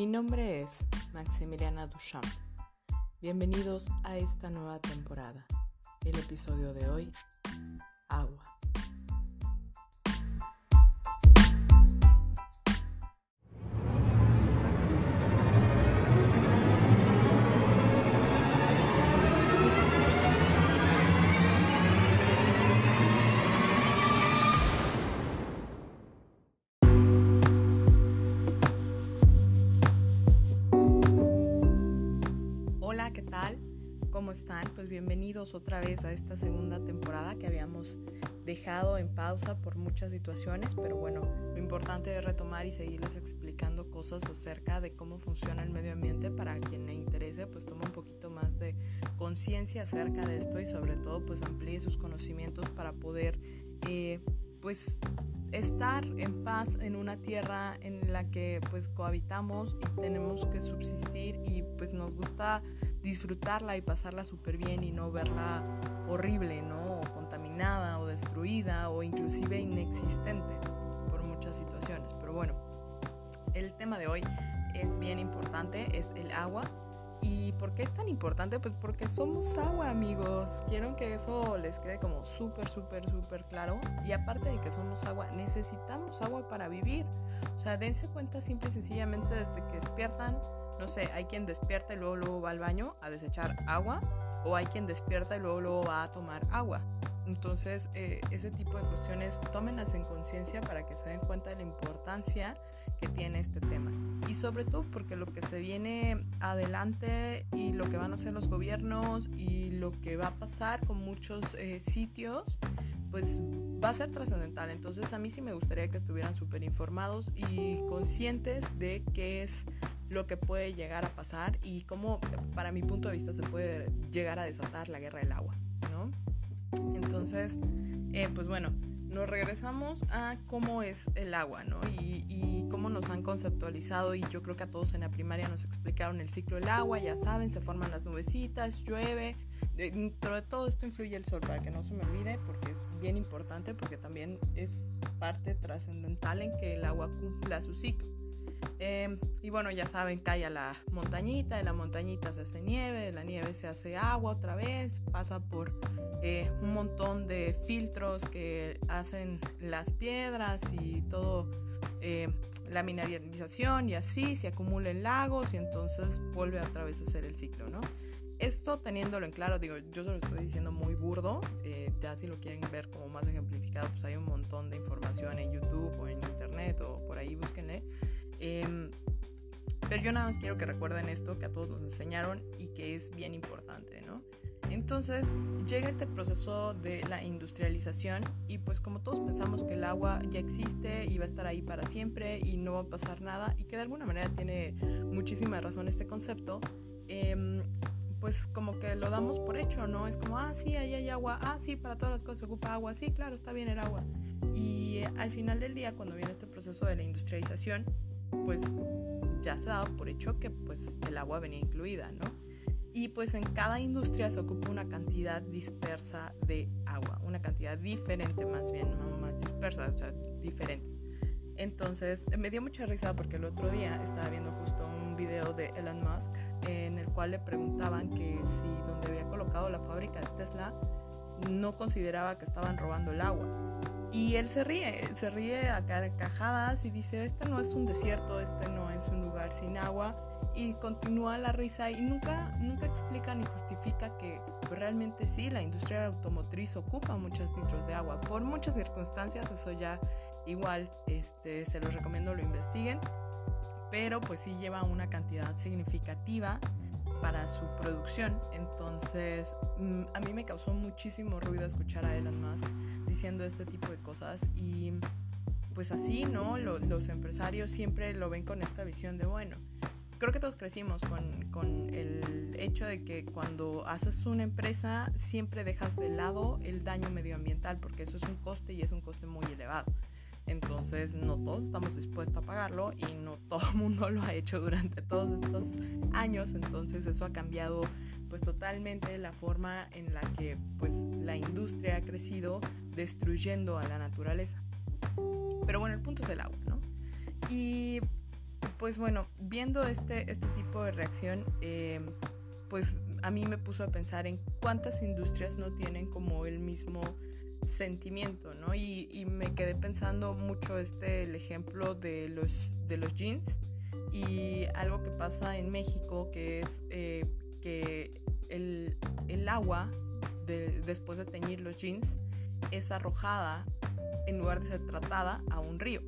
Mi nombre es Maximiliana Duchamp. Bienvenidos a esta nueva temporada. El episodio de hoy, ¿Cómo están? Pues bienvenidos otra vez a esta segunda temporada que habíamos dejado en pausa por muchas situaciones, pero bueno, lo importante es retomar y seguirles explicando cosas acerca de cómo funciona el medio ambiente para quien le interese, pues tome un poquito más de conciencia acerca de esto y sobre todo pues amplíe sus conocimientos para poder eh, pues estar en paz en una tierra en la que pues cohabitamos y tenemos que subsistir y pues nos gusta disfrutarla y pasarla súper bien y no verla horrible, ¿no? O contaminada o destruida o inclusive inexistente por muchas situaciones. Pero bueno, el tema de hoy es bien importante, es el agua. ¿Y por qué es tan importante? Pues porque somos agua, amigos. Quiero que eso les quede como súper, súper, súper claro. Y aparte de que somos agua, necesitamos agua para vivir. O sea, dense cuenta simple y sencillamente desde que despiertan. No sé, hay quien despierta y luego, luego va al baño a desechar agua. O hay quien despierta y luego, luego va a tomar agua. Entonces, eh, ese tipo de cuestiones tómenlas en conciencia para que se den cuenta de la importancia que tiene este tema. Y sobre todo porque lo que se viene adelante y lo que van a hacer los gobiernos y lo que va a pasar con muchos eh, sitios, pues va a ser trascendental. Entonces a mí sí me gustaría que estuvieran súper informados y conscientes de qué es lo que puede llegar a pasar y cómo, para mi punto de vista, se puede llegar a desatar la guerra del agua, ¿no? Entonces, eh, pues bueno, nos regresamos a cómo es el agua, ¿no? Y, y, cómo nos han conceptualizado y yo creo que a todos en la primaria nos explicaron el ciclo del agua, ya saben, se forman las nubecitas, llueve, dentro de todo esto influye el sol, para que no se me olvide, porque es bien importante, porque también es parte trascendental en que el agua cumpla su ciclo. Eh, y bueno, ya saben, cae a la montañita, de la montañita se hace nieve, de la nieve se hace agua otra vez, pasa por eh, un montón de filtros que hacen las piedras y todo, eh, la mineralización y así se acumula en lagos y entonces vuelve otra vez a hacer el ciclo, ¿no? Esto teniéndolo en claro, digo, yo se lo estoy diciendo muy burdo, eh, ya si lo quieren ver como más ejemplificado, pues hay un montón de información en YouTube o en Internet o por ahí búsquenle. Eh, pero yo nada más quiero que recuerden esto que a todos nos enseñaron y que es bien importante, ¿no? Entonces llega este proceso de la industrialización y pues como todos pensamos que el agua ya existe y va a estar ahí para siempre y no va a pasar nada y que de alguna manera tiene muchísima razón este concepto, eh, pues como que lo damos por hecho, ¿no? Es como, ah, sí, ahí hay agua, ah, sí, para todas las cosas se ocupa agua, sí, claro, está bien el agua. Y al final del día, cuando viene este proceso de la industrialización, pues ya se dado por hecho que pues el agua venía incluida, ¿no? Y pues en cada industria se ocupa una cantidad dispersa de agua, una cantidad diferente más bien, no más dispersa, o sea, diferente. Entonces me dio mucha risa porque el otro día estaba viendo justo un video de Elon Musk en el cual le preguntaban que si donde había colocado la fábrica de Tesla no consideraba que estaban robando el agua. Y él se ríe, se ríe a carcajadas y dice, este no es un desierto, este no es un lugar sin agua. Y continúa la risa y nunca, nunca explica ni justifica que pues, realmente sí, la industria automotriz ocupa muchos litros de agua. Por muchas circunstancias, eso ya igual este, se los recomiendo lo investiguen. Pero pues sí lleva una cantidad significativa para su producción. Entonces, mm, a mí me causó muchísimo ruido escuchar a Elon Musk diciendo este tipo de cosas y pues así, ¿no? Lo, los empresarios siempre lo ven con esta visión de, bueno, creo que todos crecimos con, con, el hecho de que cuando haces una empresa siempre dejas de lado el daño medioambiental porque eso es un coste y es un coste muy elevado. Entonces no todos estamos dispuestos a pagarlo y no todo el mundo lo ha hecho durante todos estos años. Entonces eso ha cambiado pues totalmente la forma en la que pues la industria ha crecido destruyendo a la naturaleza. Pero bueno, el punto es el agua, ¿no? Y pues bueno, viendo este, este tipo de reacción, eh, pues a mí me puso a pensar en cuántas industrias no tienen como el mismo sentimiento, ¿no? Y, me quedé pensando mucho este el ejemplo de los, de los jeans y algo que pasa en México que es eh, que el, el agua de, después de teñir los jeans es arrojada en lugar de ser tratada a un río.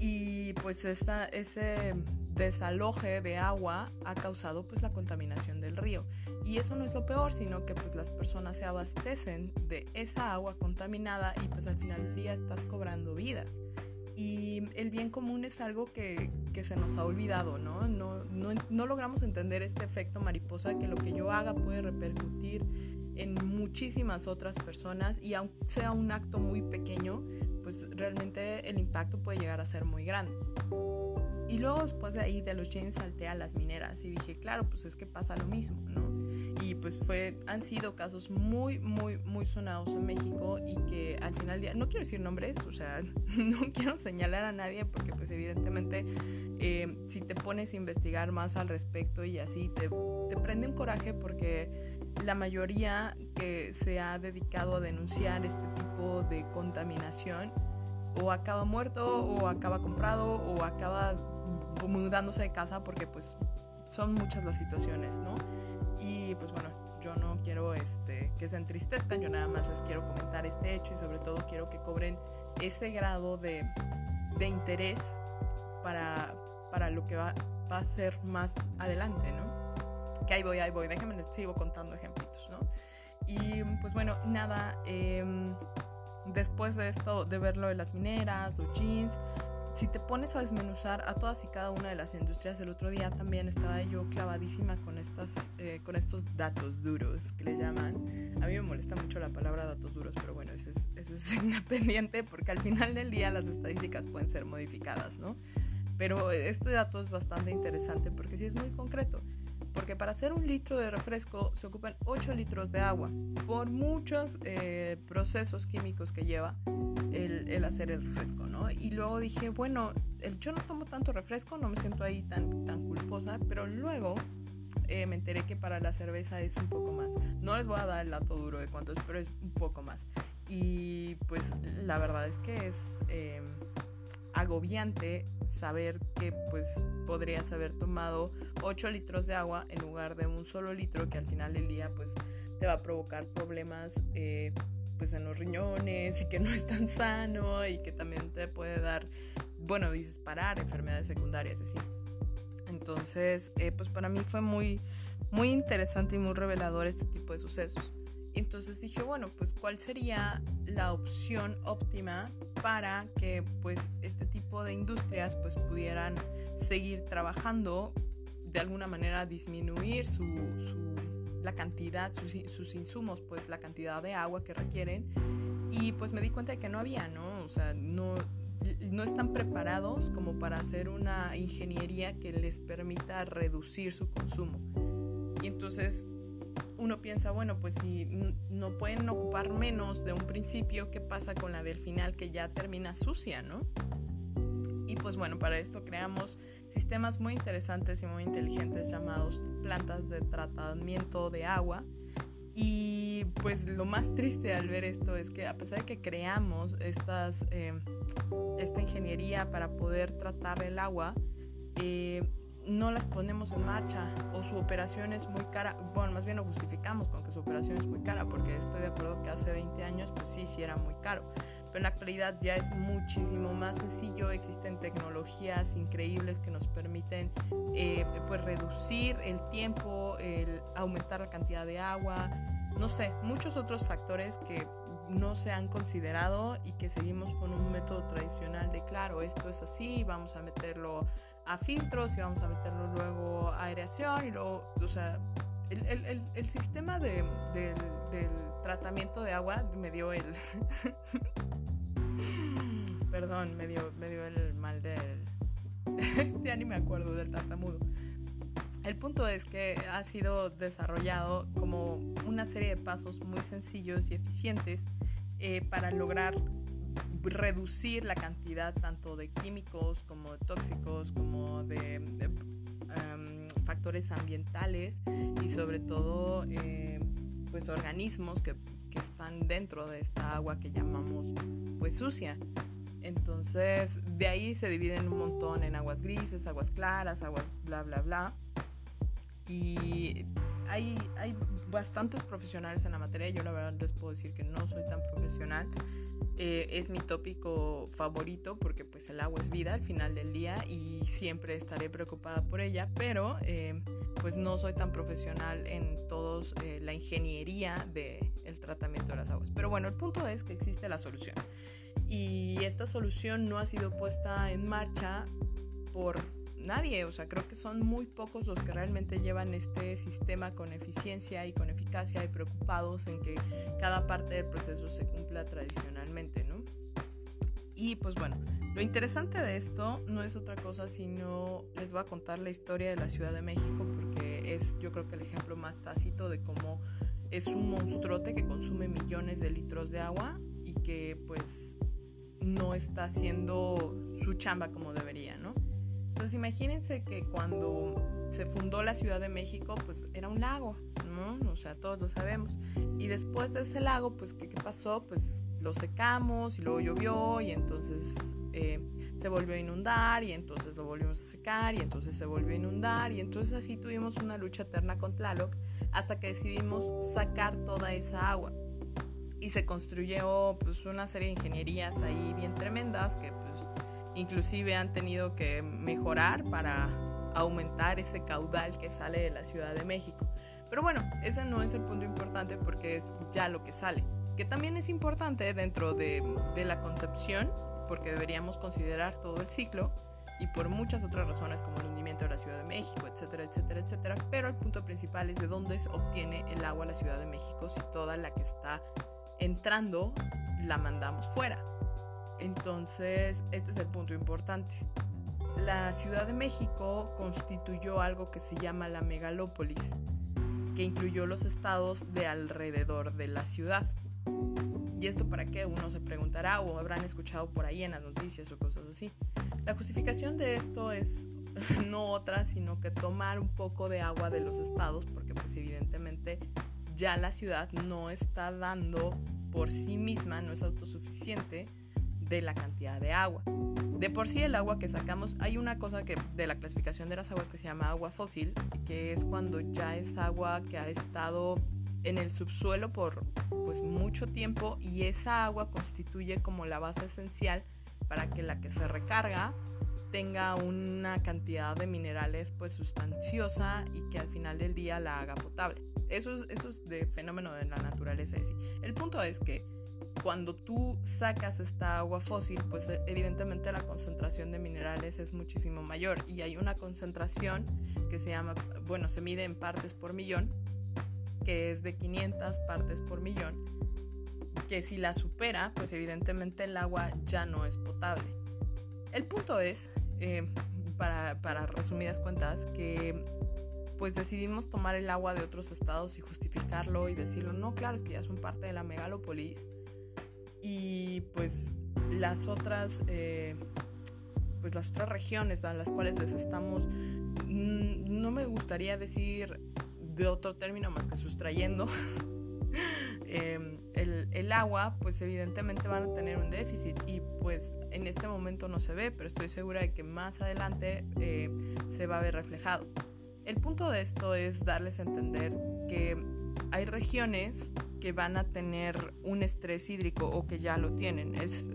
Y pues esa, ese desaloje de agua ha causado pues la contaminación del río. Y eso no es lo peor, sino que pues las personas se abastecen de esa agua contaminada y pues al final del día estás cobrando vidas. Y el bien común es algo que, que se nos ha olvidado, ¿no? No, ¿no? no logramos entender este efecto mariposa que lo que yo haga puede repercutir en muchísimas otras personas y aunque sea un acto muy pequeño, pues realmente el impacto puede llegar a ser muy grande. Y luego después de ahí de los jeans salté a las mineras y dije, claro, pues es que pasa lo mismo, ¿no? Y pues fue, han sido casos muy, muy, muy sonados en México y que al final, no quiero decir nombres, o sea, no quiero señalar a nadie porque pues evidentemente eh, si te pones a investigar más al respecto y así te, te prende un coraje porque la mayoría que se ha dedicado a denunciar este tipo de contaminación o acaba muerto o acaba comprado o acaba mudándose de casa porque pues son muchas las situaciones, ¿no? Y pues bueno, yo no quiero este, que se entristezcan, yo nada más les quiero comentar este hecho y sobre todo quiero que cobren ese grado de, de interés para, para lo que va, va a ser más adelante, ¿no? Que ahí voy, ahí voy, déjenme les sigo contando ejemplitos, ¿no? Y pues bueno, nada, eh, después de esto, de verlo de las mineras, los jeans, si te pones a desmenuzar a todas y cada una de las industrias, el otro día también estaba yo clavadísima con, estas, eh, con estos datos duros que le llaman. A mí me molesta mucho la palabra datos duros, pero bueno, eso es, eso es independiente porque al final del día las estadísticas pueden ser modificadas, ¿no? Pero este dato es bastante interesante porque sí es muy concreto porque para hacer un litro de refresco se ocupan 8 litros de agua por muchos eh, procesos químicos que lleva el, hacer el refresco, ¿no? Y luego dije, bueno, el, yo no tomo tanto refresco, no me siento ahí tan, tan culposa, pero luego eh, me enteré que para la cerveza es un poco más. No les voy a dar el dato duro de cuánto es, pero es un poco más. Y pues la verdad es que es... Eh, agobiante saber que pues podrías haber tomado 8 litros de agua en lugar de un solo litro que al final del día pues te va a provocar problemas eh, pues en los riñones y que no es tan sano y que también te puede dar, bueno, disparar enfermedades secundarias, así. Entonces, eh, pues para mí fue muy, muy interesante y muy revelador este tipo de sucesos. Entonces dije, bueno, pues cuál sería la opción óptima para que pues este tipo de industrias pues pudieran seguir trabajando, de alguna manera disminuir su, la cantidad, sus, insumos, pues la cantidad de agua que requieren. Y pues me di cuenta de que no había, ¿no? O sea, no, no están preparados como para hacer una ingeniería que les permita reducir su consumo. Y entonces uno piensa, bueno, pues si no pueden ocupar menos de un principio, ¿qué pasa con la del final que ya termina sucia, no? Y pues bueno, para esto creamos sistemas muy interesantes y muy inteligentes llamados plantas de tratamiento de agua. Y pues lo más triste al ver esto es que a pesar de que creamos estas, eh, esta ingeniería para poder tratar el agua, eh, no las ponemos en marcha o su operación es muy cara, bueno, más bien lo justificamos con que su operación es muy cara, porque estoy de acuerdo que hace 20 años pues sí, sí era muy caro, pero en la actualidad ya es muchísimo más sencillo, existen tecnologías increíbles que nos permiten eh, pues reducir el tiempo, el aumentar la cantidad de agua, no sé, muchos otros factores que no se han considerado y que seguimos con un método tradicional de claro, esto es así, vamos a meterlo a filtros y vamos a meterlo luego a aireación y luego, o sea, el, el, el, sistema de, del, del, tratamiento de agua me dio el... Perdón, me dio, me dio el mal del... ya ni me acuerdo del tartamudo. El punto es que ha sido desarrollado como una serie de pasos muy sencillos y eficientes eh, para lograr reducir la cantidad tanto de químicos como de tóxicos como de, em, factores ambientales y sobre todo eh, pues organismos que, que, están dentro de esta agua que llamamos pues sucia. Entonces de ahí se dividen un montón en aguas grises, aguas claras, aguas bla bla bla. Y hay, hay bastantes profesionales en la materia. Yo la verdad les puedo decir que no soy tan profesional. Eh, es mi tópico favorito porque pues el agua es vida al final del día y siempre estaré preocupada por ella, pero eh, pues no soy tan profesional en todos eh, la ingeniería del el tratamiento de las aguas. Pero bueno, el punto es que existe la solución y esta solución no ha sido puesta en marcha por nadie, o sea, creo que son muy pocos los que realmente llevan este sistema con eficiencia y con eficacia y preocupados en que cada parte del proceso se cumpla tradicionalmente, ¿no? Y pues bueno, lo interesante de esto no es otra cosa sino les voy a contar la historia de la Ciudad de México es yo creo que el ejemplo más tácito de cómo es un monstruote que consume millones de litros de agua y que pues no está haciendo su chamba como debería, ¿no? Entonces imagínense que cuando se fundó la Ciudad de México, pues era un lago, ¿no? O sea, todos lo sabemos. Y después de ese lago, pues, ¿qué, pasó? Pues lo secamos y luego llovió y entonces eh, se volvió a inundar y entonces lo volvimos a secar y entonces se volvió a inundar y entonces así tuvimos una lucha eterna con Tlaloc hasta que decidimos sacar toda esa agua. Y se construyó pues una serie de ingenierías ahí bien tremendas que pues inclusive han tenido que mejorar para aumentar ese caudal que sale de la Ciudad de México. Pero bueno, ese no es el punto importante porque es ya lo que sale, que también es importante dentro de, la concepción, porque deberíamos considerar todo el ciclo y por muchas otras razones como el hundimiento de la Ciudad de México, etcétera, etcétera, etcétera. Pero el punto principal es de dónde se obtiene el agua la Ciudad de México si toda la que está entrando la mandamos fuera. Entonces, este es el punto importante. La Ciudad de México constituyó algo que se llama la megalópolis, que incluyó los estados de alrededor de la ciudad. ¿Y esto para qué? Uno se preguntará o habrán escuchado por ahí en las noticias o cosas así. La justificación de esto es no otra, sino que tomar un poco de agua de los estados, porque pues evidentemente ya la ciudad no está dando por sí misma, no es autosuficiente de la cantidad de agua. De por sí el agua que sacamos, hay una cosa que de la clasificación de las aguas que se llama agua fósil, que es cuando ya es agua que ha estado en el subsuelo por pues mucho tiempo y esa agua constituye como la base esencial para que la que se recarga tenga una cantidad de minerales pues sustanciosa y que al final del día la haga potable. Eso es, eso es de fenómeno de la naturaleza. El punto es que cuando tú sacas esta agua fósil, pues evidentemente la concentración de minerales es muchísimo mayor y hay una concentración que se llama, bueno, se mide en partes por millón, que es de 500 partes por millón, que si la supera, pues evidentemente el agua ya no es potable. El punto es, eh, para, para resumidas cuentas, que pues decidimos tomar el agua de otros estados y justificarlo y decirlo, no, claro, es que ya son parte de la megalópolis y pues las otras eh, pues las otras regiones a las cuales les estamos mm, no me gustaría decir de otro término más que sustrayendo em, el, agua pues evidentemente van a tener un déficit y pues en este momento no se ve pero estoy segura de que más adelante eh, se va a ver reflejado el punto de esto es darles a entender que hay regiones que van a tener un estrés hídrico o que ya lo tienen. Es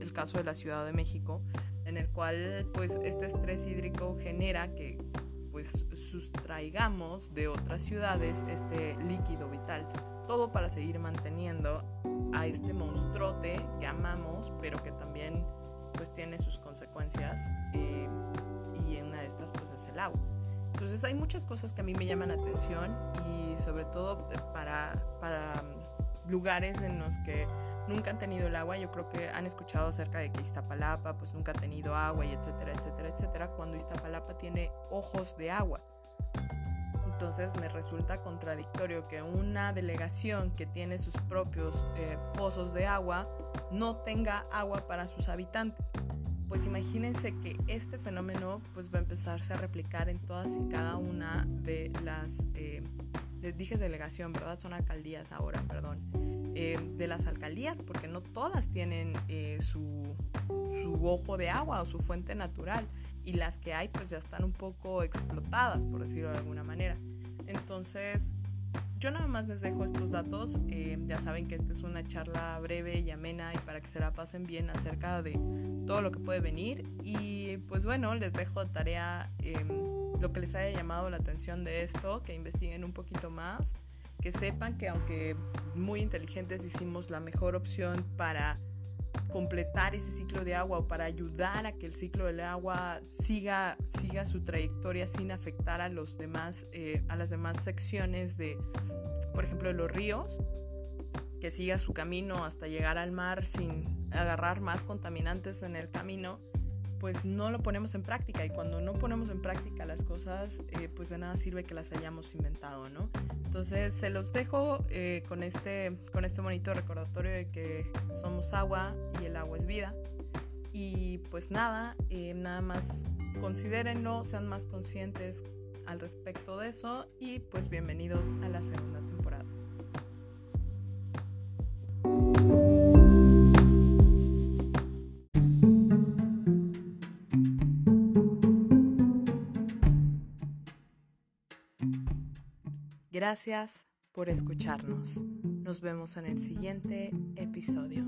el caso de la Ciudad de México, en el cual pues este estrés hídrico genera que pues sustraigamos de otras ciudades este líquido vital. Todo para seguir manteniendo a este monstruote que amamos, pero que también pues tiene sus consecuencias eh, y una de estas pues es el agua. Entonces hay muchas cosas que a mí me llaman la atención y sobre todo eh, para, para lugares en los que nunca han tenido el agua. Yo creo que han escuchado acerca de que Iztapalapa pues nunca ha tenido agua y etcétera, etcétera, etcétera, cuando Iztapalapa tiene ojos de agua. Entonces me resulta contradictorio que una delegación que tiene sus propios eh, pozos de agua no tenga agua para sus habitantes. Pues imagínense que este fenómeno pues va a empezarse a replicar en todas y cada una de las, eh, dije delegación, ¿verdad? Son alcaldías ahora, perdón. Eh, de las alcaldías, porque no todas tienen eh, su, su ojo de agua o su fuente natural y las que hay pues ya están un poco explotadas, por decirlo de alguna manera. Entonces, yo nada más les dejo estos datos. Eh, ya saben que esta es una charla breve y amena y para que se la pasen bien acerca de todo lo que puede venir. Y pues bueno, les dejo tarea em, lo que les haya llamado la atención de esto, que investiguen un poquito más, que sepan que aunque muy inteligentes hicimos la mejor opción para completar ese ciclo de agua o para ayudar a que el ciclo del agua siga, siga su trayectoria sin afectar a, los demás, eh, a las demás secciones de, por ejemplo, de los ríos, que siga su camino hasta llegar al mar sin agarrar más contaminantes en el camino, pues no lo ponemos en práctica y cuando no ponemos en práctica las cosas, eh, pues de nada sirve que las hayamos inventado, ¿no? Entonces se los dejo eh, con, este, con este bonito recordatorio de que somos agua y el agua es vida. Y pues nada, eh, nada más considérenlo, sean más conscientes al respecto de eso y pues bienvenidos a la segunda temporada. Gracias por escucharnos. Nos vemos en el siguiente episodio.